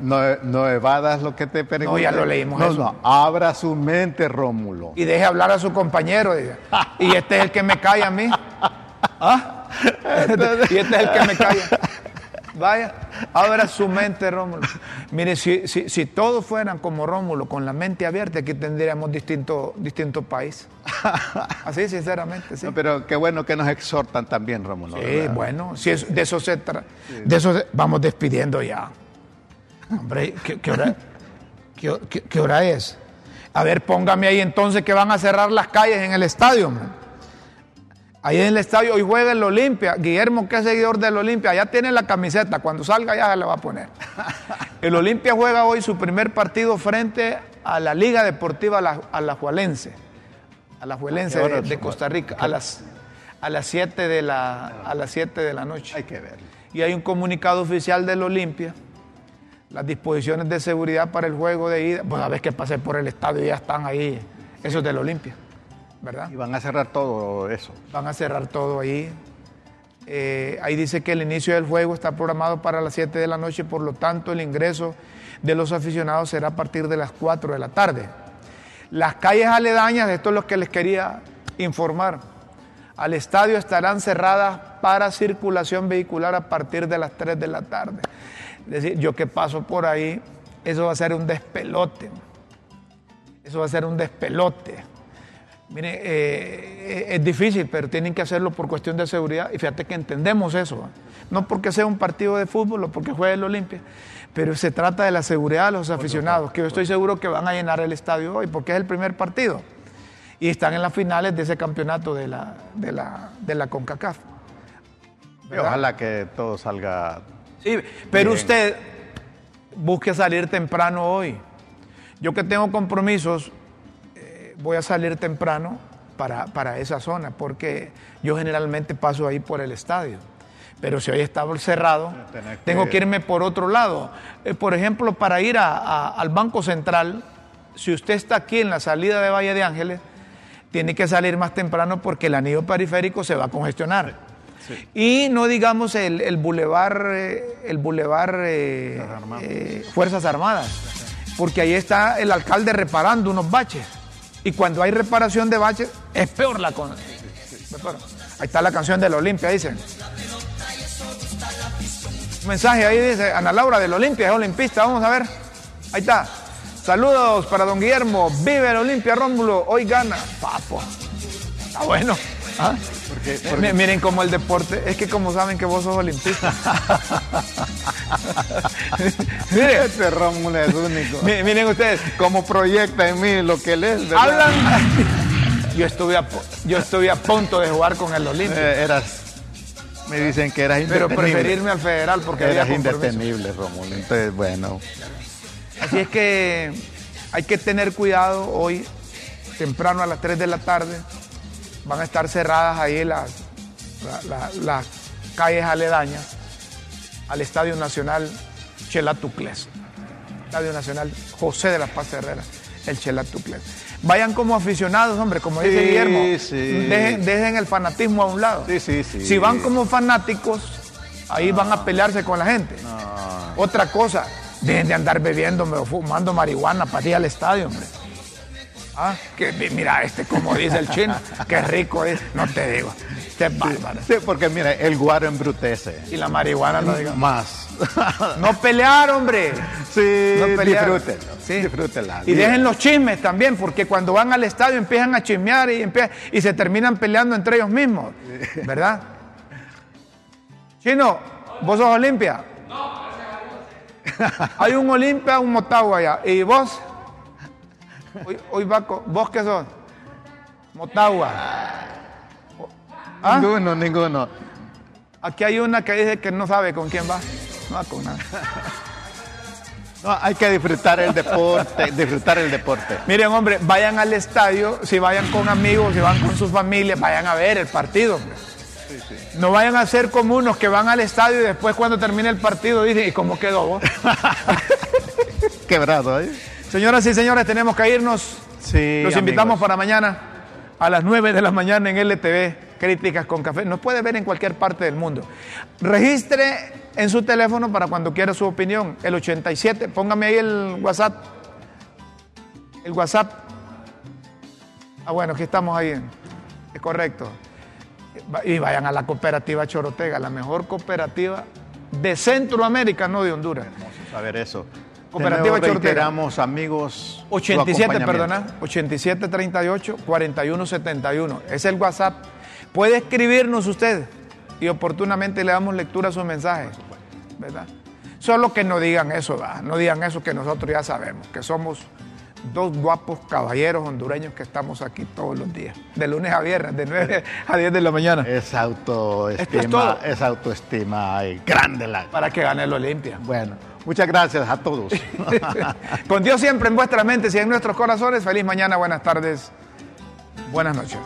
No, no, no evadas lo que te pregunto. ya lo leímos No, eso. no, abra su mente, Rómulo. y deje hablar a su compañero. diga. Y este es el que me calla a mí. ¿Ah? y este es el que me calla. Vaya, abra su mente, Rómulo. Mire, si, si, si todos fueran como Rómulo, con la mente abierta, aquí tendríamos distinto, distinto país. Así, sinceramente, sí. No, pero qué bueno que nos exhortan también, Rómulo. Sí, ¿verdad? bueno, si es- de eso se trata. De eso se- vamos despidiendo ya. Hombre, ¿qué, qué hora, qué- qué- qué hora es? A ver, póngame ahí entonces que van a cerrar las calles en el estadio. hombre. Ahí en el estadio hoy juega el Olimpia. Guillermo, que es seguidor del Olimpia, ya tiene la camiseta. Cuando salga ya se la va a poner. El Olimpia juega hoy su primer partido frente a la Liga Deportiva La- Alajuelense. Alajuelense ¿A qué hora de, de es? Costa Rica. A las, a las 7 de la, a las 7 de la noche. Hay que ver. Y hay un comunicado oficial del Olimpia. las disposiciones de seguridad para el juego de ida. Pues a ver que pasé por el estadio y ya están ahí, esos del Olimpia, ¿verdad? Y van a cerrar todo eso. Van a cerrar todo ahí. Eh, ahí dice que el inicio del juego está programado para las 7 de la noche, por lo tanto el ingreso de los aficionados será a partir de las 4 de la tarde. Las calles aledañas, esto es lo que les quería informar, al estadio estarán cerradas para circulación vehicular a partir de las 3 de la tarde. Es decir, yo que paso por ahí, eso va a ser un despelote. Eso va a ser un despelote. Mire, eh, es difícil, pero tienen que hacerlo por cuestión de seguridad. Y fíjate que entendemos eso. No porque sea un partido de fútbol o porque juegue el Olimpia, pero se trata de la seguridad de los aficionados, que yo estoy seguro que van a llenar el estadio hoy, porque es el primer partido. Y están en las finales de ese campeonato de la, de la, de la CONCACAF. Ojalá que todo salga. Sí, pero usted busque salir temprano hoy. Yo que tengo compromisos, eh, voy a salir temprano para, para esa zona, porque yo generalmente paso ahí por el estadio. Pero si hoy está cerrado, tengo que irme por otro lado. Eh, por ejemplo, para ir a- a- al Banco Central, si usted está aquí en la salida de Valle de Ángeles, tiene que salir más temprano porque el anillo periférico se va a congestionar. Y no digamos el, el bulevar, eh, el bulevar eh, Fuerzas Armadas, porque ahí está el alcalde reparando unos baches. Y cuando hay reparación de baches, es peor la cosa. Ahí está la canción de la Olimpia, dicen. Un mensaje ahí dice, Ana Laura del Olimpia, es olimpista, vamos a ver. Ahí está. Saludos para don Guillermo, vive el Olimpia Rómulo, hoy gana. Papo. Está bueno. ¿Ah? Mi- Miren cómo el deporte, es que como saben que vos sos olimpista. Miren, Este Rómulo es único. mi- miren ustedes, Como proyecta en mí lo que él es. ¿verdad? hablan. Yo estuve, a, yo estuve a punto de jugar con el Olimpia, Eh, eras. Me dicen que eras pero indetenible. preferirme al federal porque Eras indetenible, Rómulo. Entonces, bueno. Así es que hay que tener cuidado hoy, temprano a las 3 de la tarde. Van a estar cerradas ahí las, la- la- las calles aledañas al Estadio Nacional Chelatucles. Estadio Nacional José de la Paz Herrera, el Chelatucles. Vayan como aficionados, hombre, como dice Guillermo. sí. Dejen, dejen el fanatismo a un lado. Sí, sí, sí. Si van como fanáticos, ahí van a pelearse con la gente. Otra cosa, dejen de andar bebiendo o fumando marihuana para ir al estadio, hombre. Ah, que mi- mira este, como dice el chino, qué rico es, no te digo. Este es bárbaro. Sí, porque mira, el guaro embrutece. Y la marihuana no digo. Más. No pelear, hombre. sí, No pelear. disfrútenlo. Sí. Disfrútenla. Y dejen los chismes también, porque cuando van al estadio empiezan a chismear y, empie- y se terminan peleando entre ellos mismos. ¿Verdad? Chino, ¿vos sos Olimpia? Hay un Olimpia, un Motagua allá. ¿Y vos? Hoy, hoy va con- ¿Vos qué sos? Motagua. ¿Ah? Ninguno, ninguno. Aquí hay una que dice que no sabe con quién va. No va con nada. No, hay que disfrutar el deporte, disfrutar el deporte. Miren, hombre, vayan al estadio, si vayan con amigos, si van con sus familias, vayan a ver el partido, hombre. No vayan a ser como unos que van al estadio y después cuando termine el partido dicen, ¿y cómo quedó vos? Quebrado, ¿eh? Señoras y señores, tenemos que irnos. Sí, Los invitamos amigos. para mañana a las 9 de la mañana en LTV, Críticas con Café. Nos puede ver en cualquier parte del mundo. Registre en su teléfono para cuando quiera su opinión. El 87, póngame ahí el WhatsApp. El WhatsApp. Ah, bueno, aquí estamos ahí. Es correcto. Y vayan a la cooperativa Chorotega, la mejor cooperativa de Centroamérica, no de Honduras. A ver eso. Cooperativa Chortera. reiteramos, amigos. su 87, acompañamiento. perdona, 8738 4171. Es el WhatsApp. Puede escribirnos usted y oportunamente le damos lectura a sus mensajes, ¿verdad? Solo que no digan eso, ¿verdad? no digan eso que nosotros ya sabemos, que somos dos guapos caballeros hondureños que estamos aquí todos los días, de lunes a viernes, de 9 a 10 de la mañana, Es autoestima, es autoestima grande la. para que gane el Olimpia. Bueno, muchas gracias a todos. Con Dios siempre en vuestras mentes y en nuestros corazones. Feliz mañana, buenas tardes, buenas noches.